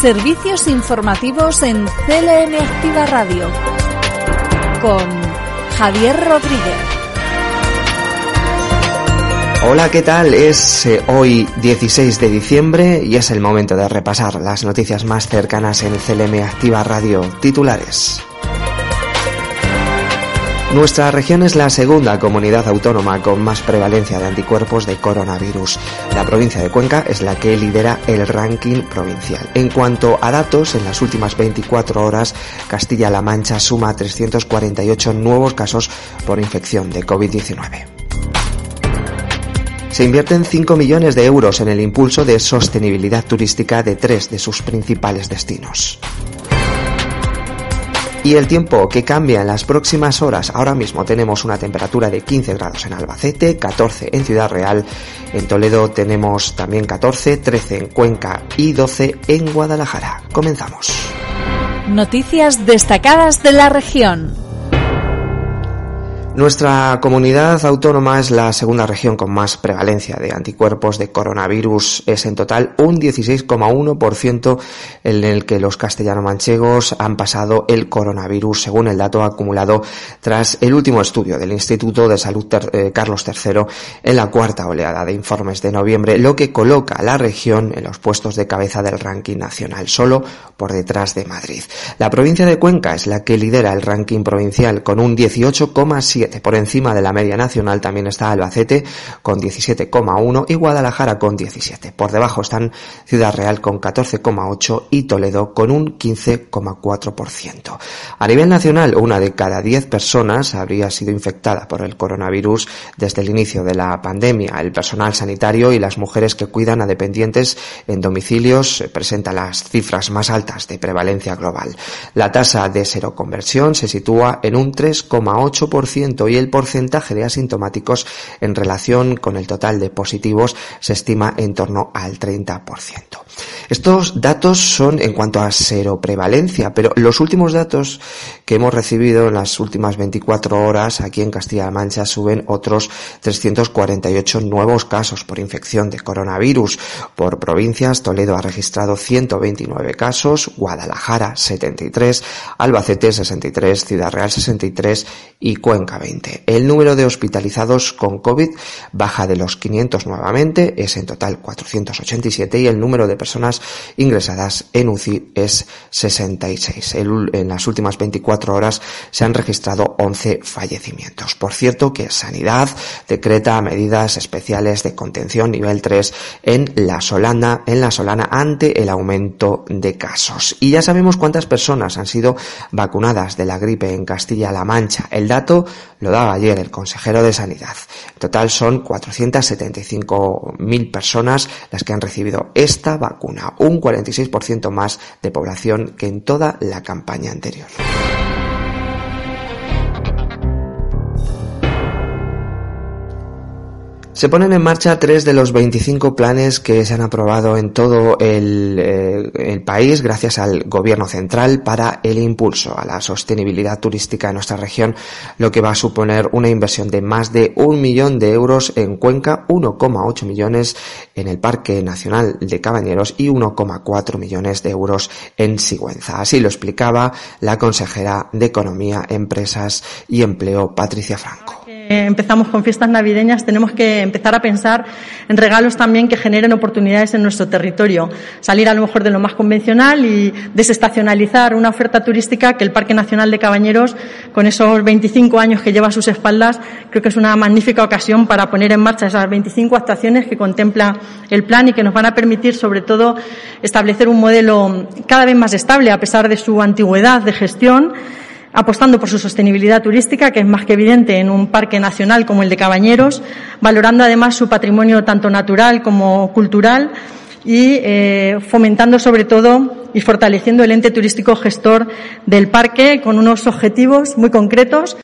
Servicios informativos en CLM Activa Radio con Javier Rodríguez. Hola, ¿qué tal? Es eh, hoy 16 de diciembre y es el momento de repasar las noticias más cercanas en CLM Activa Radio. Titulares. Nuestra región es la segunda comunidad autónoma con más prevalencia de anticuerpos de coronavirus. La provincia de Cuenca es la que lidera el ranking provincial. En cuanto a datos, en las últimas 24 horas, Castilla-La Mancha suma 348 nuevos casos por infección de COVID-19. Se invierten 5 millones de euros en el impulso de sostenibilidad turística de tres de sus principales destinos. Y el tiempo que cambia en las próximas horas. Ahora mismo tenemos una temperatura de 15 grados en Albacete, 14 en Ciudad Real. En Toledo tenemos también 14, 13 en Cuenca y 12 en Guadalajara. Comenzamos. Noticias destacadas de la región. Nuestra comunidad autónoma es la segunda región con más prevalencia de anticuerpos de coronavirus. Es en total un 16,1% en el que los castellano-manchegos han pasado el coronavirus, según el dato acumulado tras el último estudio del Instituto de Salud eh, Carlos III en la cuarta oleada de informes de noviembre, lo que coloca a la región en los puestos de cabeza del ranking nacional, solo por detrás de Madrid. La provincia de Cuenca es la que lidera el ranking provincial con un 18,7 por encima de la media nacional también está Albacete con 17,1 y Guadalajara con 17. Por debajo están Ciudad Real con 14,8 y Toledo con un 15,4%. A nivel nacional, una de cada 10 personas habría sido infectada por el coronavirus desde el inicio de la pandemia. El personal sanitario y las mujeres que cuidan a dependientes en domicilios presentan las cifras más altas de prevalencia global. La tasa de seroconversión se sitúa en un 3,8% y el porcentaje de asintomáticos en relación con el total de positivos se estima en torno al 30%. Estos datos son en cuanto a seroprevalencia, pero los últimos datos que hemos recibido en las últimas 24 horas aquí en Castilla-La Mancha suben otros 348 nuevos casos por infección de coronavirus. Por provincias, Toledo ha registrado 129 casos, Guadalajara 73, Albacete 63, Ciudad Real 63 y Cuenca el número de hospitalizados con COVID baja de los 500 nuevamente, es en total 487 y el número de personas ingresadas en UCI es 66. en las últimas 24 horas se han registrado 11 fallecimientos. Por cierto que Sanidad decreta medidas especiales de contención nivel 3 en la Solana, en la Solana ante el aumento de casos. Y ya sabemos cuántas personas han sido vacunadas de la gripe en Castilla-La Mancha. El dato lo daba ayer el consejero de Sanidad. En total son 475.000 personas las que han recibido esta vacuna, un 46% más de población que en toda la campaña anterior. Se ponen en marcha tres de los 25 planes que se han aprobado en todo el, eh, el, país gracias al Gobierno central para el impulso a la sostenibilidad turística en nuestra región, lo que va a suponer una inversión de más de un millón de euros en Cuenca, 1,8 millones en el Parque Nacional de Cabañeros y 1,4 millones de euros en Sigüenza. Así lo explicaba la consejera de Economía, Empresas y Empleo, Patricia Franco empezamos con fiestas navideñas, tenemos que empezar a pensar en regalos también que generen oportunidades en nuestro territorio. Salir a lo mejor de lo más convencional y desestacionalizar una oferta turística que el Parque Nacional de Cabañeros, con esos 25 años que lleva a sus espaldas, creo que es una magnífica ocasión para poner en marcha esas 25 actuaciones que contempla el plan y que nos van a permitir, sobre todo, establecer un modelo cada vez más estable a pesar de su antigüedad de gestión apostando por su sostenibilidad turística, que es más que evidente en un parque nacional como el de Cabañeros, valorando además su patrimonio tanto natural como cultural y eh, fomentando sobre todo y fortaleciendo el ente turístico gestor del parque con unos objetivos muy concretos.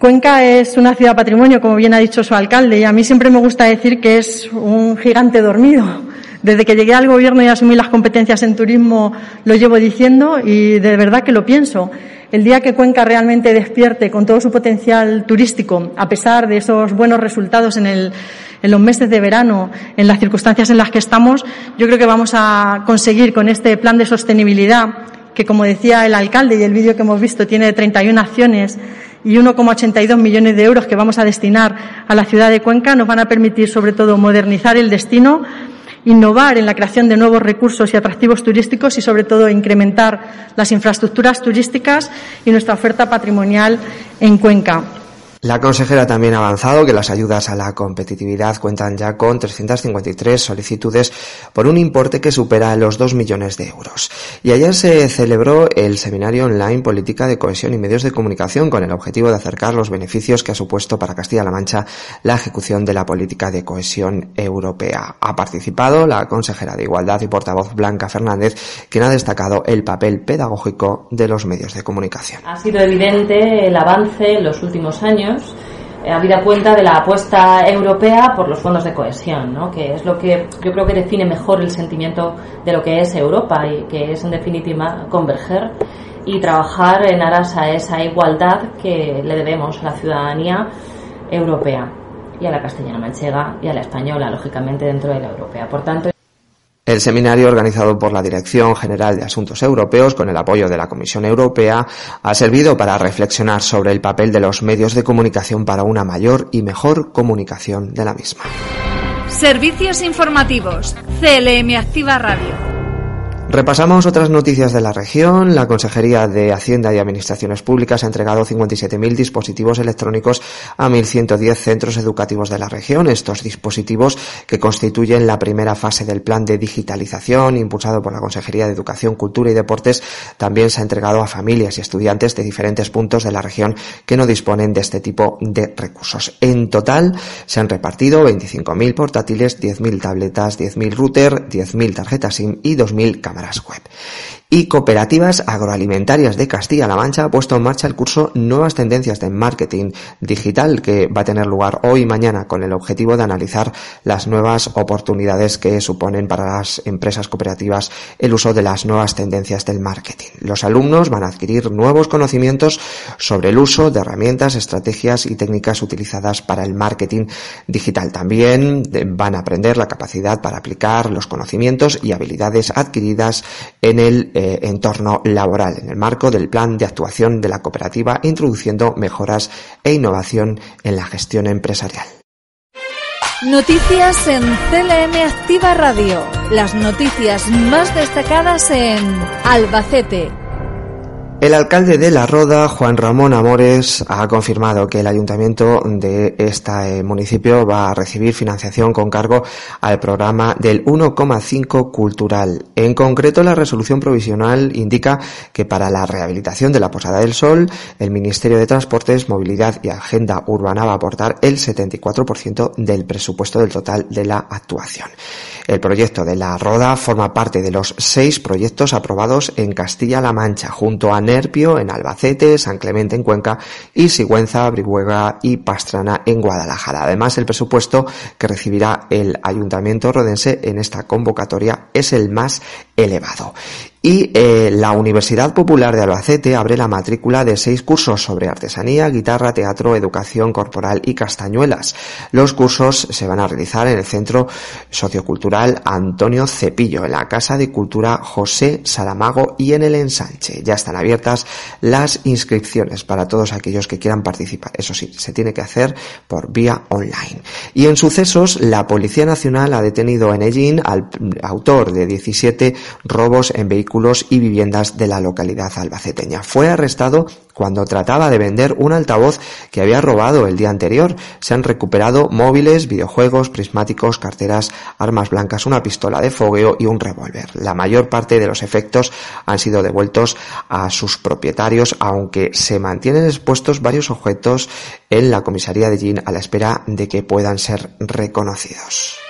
Cuenca es una ciudad patrimonio, como bien ha dicho su alcalde, y a mí siempre me gusta decir que es un gigante dormido. Desde que llegué al gobierno y asumí las competencias en turismo lo llevo diciendo y de verdad que lo pienso. El día que Cuenca realmente despierte con todo su potencial turístico, a pesar de esos buenos resultados en, el, en los meses de verano, en las circunstancias en las que estamos, yo creo que vamos a conseguir con este plan de sostenibilidad, que como decía el alcalde y el vídeo que hemos visto tiene 31 acciones y 1,82 millones de euros que vamos a destinar a la ciudad de Cuenca, nos van a permitir sobre todo modernizar el destino, innovar en la creación de nuevos recursos y atractivos turísticos y, sobre todo, incrementar las infraestructuras turísticas y nuestra oferta patrimonial en Cuenca. La consejera también ha avanzado que las ayudas a la competitividad cuentan ya con 353 solicitudes por un importe que supera los 2 millones de euros. Y ayer se celebró el seminario online Política de Cohesión y Medios de Comunicación con el objetivo de acercar los beneficios que ha supuesto para Castilla-La Mancha la ejecución de la política de cohesión europea. Ha participado la consejera de Igualdad y portavoz Blanca Fernández, quien ha destacado el papel pedagógico de los medios de comunicación. Ha sido evidente el avance en los últimos años eh, habida cuenta de la apuesta europea por los fondos de cohesión, ¿no? que es lo que yo creo que define mejor el sentimiento de lo que es Europa y que es en definitiva converger y trabajar en aras a esa igualdad que le debemos a la ciudadanía europea y a la castellana manchega y a la española, lógicamente, dentro de la europea. Por tanto, el seminario, organizado por la Dirección General de Asuntos Europeos con el apoyo de la Comisión Europea, ha servido para reflexionar sobre el papel de los medios de comunicación para una mayor y mejor comunicación de la misma. Servicios informativos. CLM Activa Radio. Repasamos otras noticias de la región. La Consejería de Hacienda y Administraciones Públicas ha entregado 57.000 dispositivos electrónicos a 1.110 centros educativos de la región. Estos dispositivos, que constituyen la primera fase del plan de digitalización impulsado por la Consejería de Educación, Cultura y Deportes, también se ha entregado a familias y estudiantes de diferentes puntos de la región que no disponen de este tipo de recursos. En total, se han repartido 25.000 portátiles, 10.000 tabletas, 10.000 router, 10.000 tarjetas SIM y 2.000 cámaras web. Y Cooperativas Agroalimentarias de Castilla-La Mancha ha puesto en marcha el curso Nuevas Tendencias de Marketing Digital que va a tener lugar hoy y mañana con el objetivo de analizar las nuevas oportunidades que suponen para las empresas cooperativas el uso de las nuevas tendencias del marketing. Los alumnos van a adquirir nuevos conocimientos sobre el uso de herramientas, estrategias y técnicas utilizadas para el marketing digital. También van a aprender la capacidad para aplicar los conocimientos y habilidades adquiridas en el eh, entorno laboral, en el marco del plan de actuación de la cooperativa, introduciendo mejoras e innovación en la gestión empresarial. Noticias en CLM Activa Radio. Las noticias más destacadas en Albacete, el alcalde de La Roda, Juan Ramón Amores, ha confirmado que el ayuntamiento de este municipio va a recibir financiación con cargo al programa del 1,5 cultural. En concreto, la resolución provisional indica que para la rehabilitación de la Posada del Sol, el Ministerio de Transportes, Movilidad y Agenda Urbana va a aportar el 74% del presupuesto del total de la actuación. El proyecto de La Roda forma parte de los seis proyectos aprobados en Castilla-La Mancha junto a Nerpio en Albacete, San Clemente en Cuenca y Sigüenza, Brihuega y Pastrana en Guadalajara. Además, el presupuesto que recibirá el Ayuntamiento rodense en esta convocatoria es el más elevado. Y eh, la Universidad Popular de Albacete abre la matrícula de seis cursos sobre artesanía, guitarra, teatro, educación corporal y castañuelas. Los cursos se van a realizar en el Centro Sociocultural Antonio Cepillo, en la Casa de Cultura José Salamago y en el Ensanche. Ya están abiertas las inscripciones para todos aquellos que quieran participar. Eso sí, se tiene que hacer por vía online. Y en sucesos, la Policía Nacional ha detenido en Ellín al autor de 17 robos en vehículos y viviendas de la localidad albaceteña. Fue arrestado cuando trataba de vender un altavoz que había robado el día anterior. Se han recuperado móviles, videojuegos, prismáticos, carteras, armas blancas, una pistola de fogueo y un revólver. La mayor parte de los efectos han sido devueltos a sus propietarios, aunque se mantienen expuestos varios objetos en la comisaría de Gin a la espera de que puedan ser reconocidos.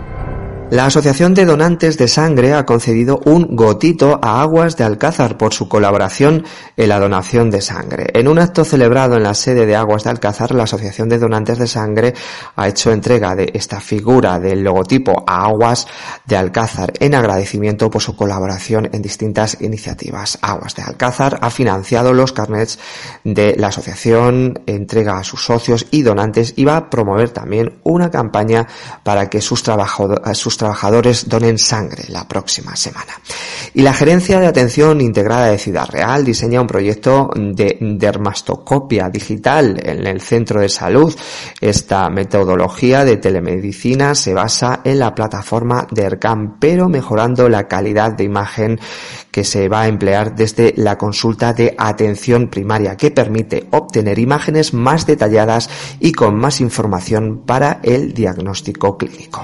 La Asociación de Donantes de Sangre ha concedido un gotito a Aguas de Alcázar por su colaboración en la donación de sangre. En un acto celebrado en la sede de Aguas de Alcázar, la Asociación de Donantes de Sangre ha hecho entrega de esta figura del logotipo a Aguas de Alcázar en agradecimiento por su colaboración en distintas iniciativas. Aguas de Alcázar ha financiado los carnets de la asociación, entrega a sus socios y donantes y va a promover también una campaña para que sus, sus trabajadores donen sangre la próxima semana. Y la Gerencia de Atención Integrada de Ciudad Real diseña un proyecto de dermastocopia digital en el centro de salud. Esta metodología de telemedicina se basa en la plataforma de ERCAM, pero mejorando la calidad de imagen que se va a emplear desde la consulta de atención primaria, que permite obtener imágenes más detalladas y con más información para el diagnóstico clínico.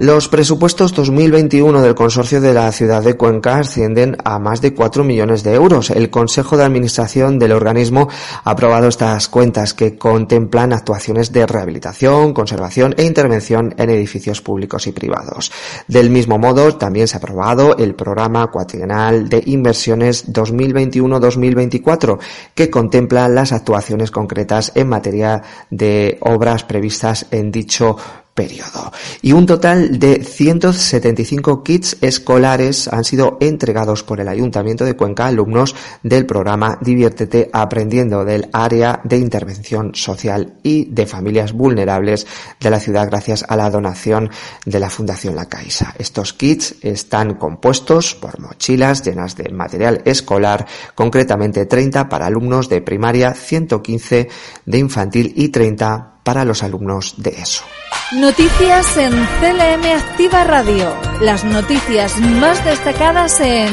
Los presupuestos 2021 del Consorcio de la Ciudad de Cuenca ascienden a más de 4 millones de euros. El Consejo de Administración del organismo ha aprobado estas cuentas que contemplan actuaciones de rehabilitación, conservación e intervención en edificios públicos y privados. Del mismo modo, también se ha aprobado el programa cuatrienal de inversiones 2021-2024 que contempla las actuaciones concretas en materia de obras previstas en dicho periodo. Y un total de 175 kits escolares han sido entregados por el Ayuntamiento de Cuenca a alumnos del programa Diviértete aprendiendo del área de intervención social y de familias vulnerables de la ciudad gracias a la donación de la Fundación La Caixa. Estos kits están compuestos por mochilas llenas de material escolar, concretamente 30 para alumnos de primaria, 115 de infantil y 30 para los alumnos de ESO. Noticias en CLM Activa Radio. Las noticias más destacadas en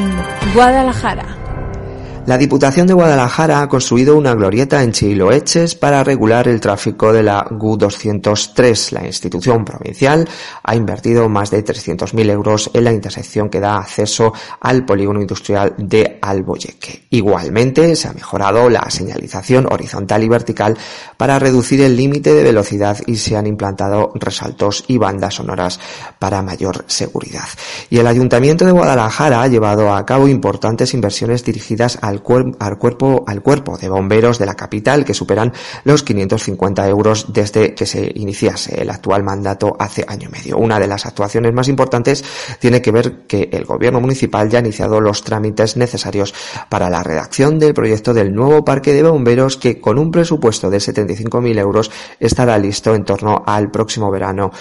Guadalajara. La Diputación de Guadalajara ha construido una glorieta en Chiloeches para regular el tráfico de la GU 203. La institución provincial ha invertido más de 300.000 euros en la intersección que da acceso al polígono industrial de Alboyeque. Igualmente, se ha mejorado la señalización horizontal y vertical para reducir el límite de velocidad y se han implantado resaltos y bandas sonoras para mayor seguridad. Y el Ayuntamiento de Guadalajara ha llevado a cabo importantes inversiones dirigidas a al, cuerpo, al cuerpo de bomberos de la capital, que superan los 550 euros desde que se iniciase el actual mandato hace año y medio. Una de las actuaciones más importantes tiene que ver que el gobierno municipal ya ha iniciado los trámites necesarios para la redacción del proyecto del nuevo parque de bomberos que con un presupuesto de 75.000 euros estará listo en torno al próximo verano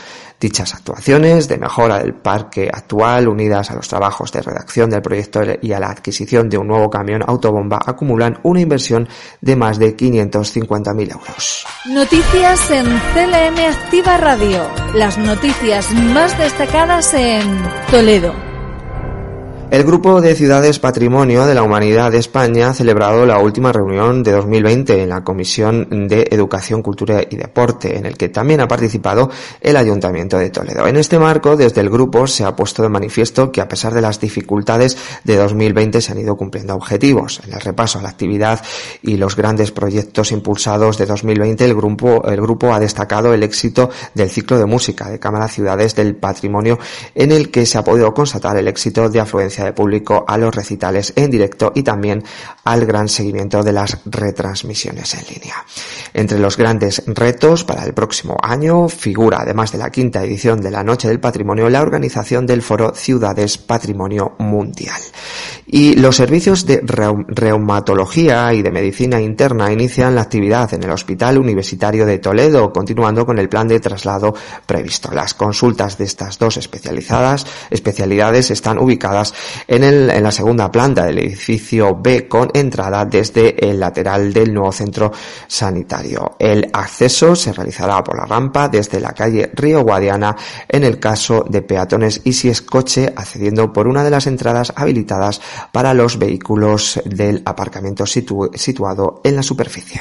Dichas actuaciones de mejora del parque actual, unidas a los trabajos de redacción del proyecto y a la adquisición de un nuevo camión autobomba, acumulan una inversión de más de 550.000 euros. Noticias en CLM Activa Radio. Las noticias más destacadas en Toledo. El Grupo de Ciudades Patrimonio de la Humanidad de España ha celebrado la última reunión de 2020 en la Comisión de Educación, Cultura y Deporte, en el que también ha participado el Ayuntamiento de Toledo. En este marco, desde el grupo se ha puesto de manifiesto que a pesar de las dificultades de 2020 se han ido cumpliendo objetivos. En el repaso a la actividad y los grandes proyectos impulsados de 2020, el grupo, el grupo ha destacado el éxito del ciclo de música de Cámara Ciudades del Patrimonio, en el que se ha podido constatar el éxito de afluencia de público a los recitales en directo y también al gran seguimiento de las retransmisiones en línea. Entre los grandes retos para el próximo año figura, además de la quinta edición de la Noche del Patrimonio, la organización del foro Ciudades Patrimonio Mundial. Y los servicios de reumatología y de medicina interna inician la actividad en el Hospital Universitario de Toledo, continuando con el plan de traslado previsto. Las consultas de estas dos especializadas, especialidades están ubicadas en, el, en la segunda planta del edificio B con entrada desde el lateral del nuevo centro sanitario. El acceso se realizará por la rampa desde la calle Río Guadiana en el caso de peatones y si es coche accediendo por una de las entradas habilitadas para los vehículos del aparcamiento situado en la superficie.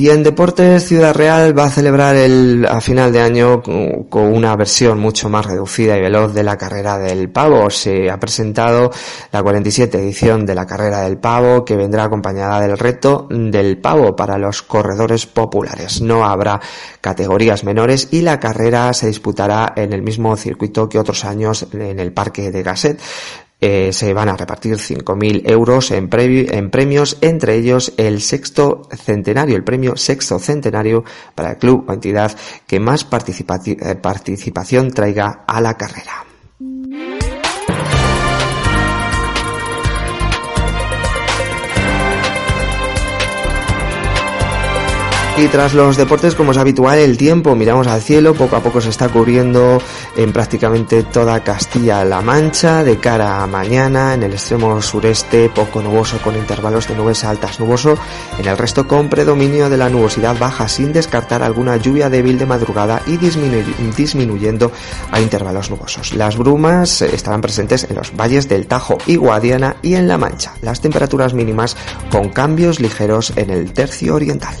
Y en Deportes Ciudad Real va a celebrar el, a final de año con una versión mucho más reducida y veloz de la carrera del pavo. Se ha presentado la 47 edición de la carrera del pavo que vendrá acompañada del reto del pavo para los corredores populares. No habrá categorías menores y la carrera se disputará en el mismo circuito que otros años en el Parque de Gasset. Eh, se van a repartir 5.000 euros en, en, premios, entre ellos el sexto centenario, el premio sexto centenario para el club o entidad que más eh, participación traiga a la carrera. Y tras los deportes, como es habitual, el tiempo, miramos al cielo, poco a poco se está cubriendo en prácticamente toda Castilla-La Mancha, de cara a mañana, en el extremo sureste, poco nuboso con intervalos de nubes altas nuboso, en el resto con predominio de la nubosidad baja, sin descartar alguna lluvia débil de madrugada y disminuyendo a intervalos nubosos. Las brumas estarán presentes en los valles del Tajo y Guadiana y en La Mancha. Las temperaturas mínimas con cambios ligeros en el tercio oriental.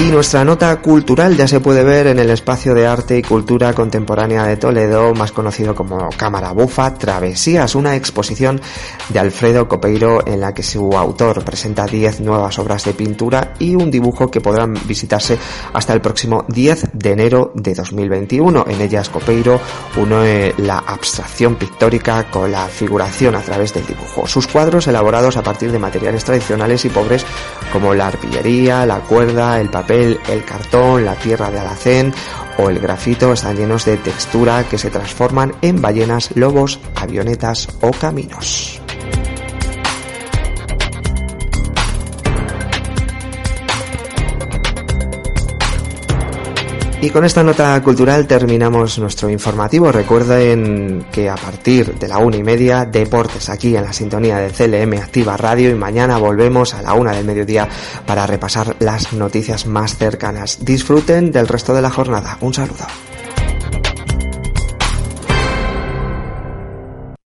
Y nuestra nota cultural ya se puede ver en el espacio de arte y cultura contemporánea de Toledo, más conocido como Cámara Bufa Travesías, una exposición de Alfredo Copeiro en la que su autor presenta 10 nuevas obras de pintura y un dibujo que podrán visitarse hasta el próximo 10 de enero de 2021. En ellas Copeiro une la abstracción pictórica con la figuración a través del dibujo. Sus cuadros elaborados a partir de materiales tradicionales y pobres como la arpillería, la cuerda, el papel, el cartón, la tierra de alacén o el grafito están llenos de textura que se transforman en ballenas, lobos, avionetas o caminos. Y con esta nota cultural terminamos nuestro informativo. Recuerden que a partir de la una y media, deportes aquí en la sintonía de CLM Activa Radio y mañana volvemos a la una del mediodía para repasar las noticias más cercanas. Disfruten del resto de la jornada. Un saludo.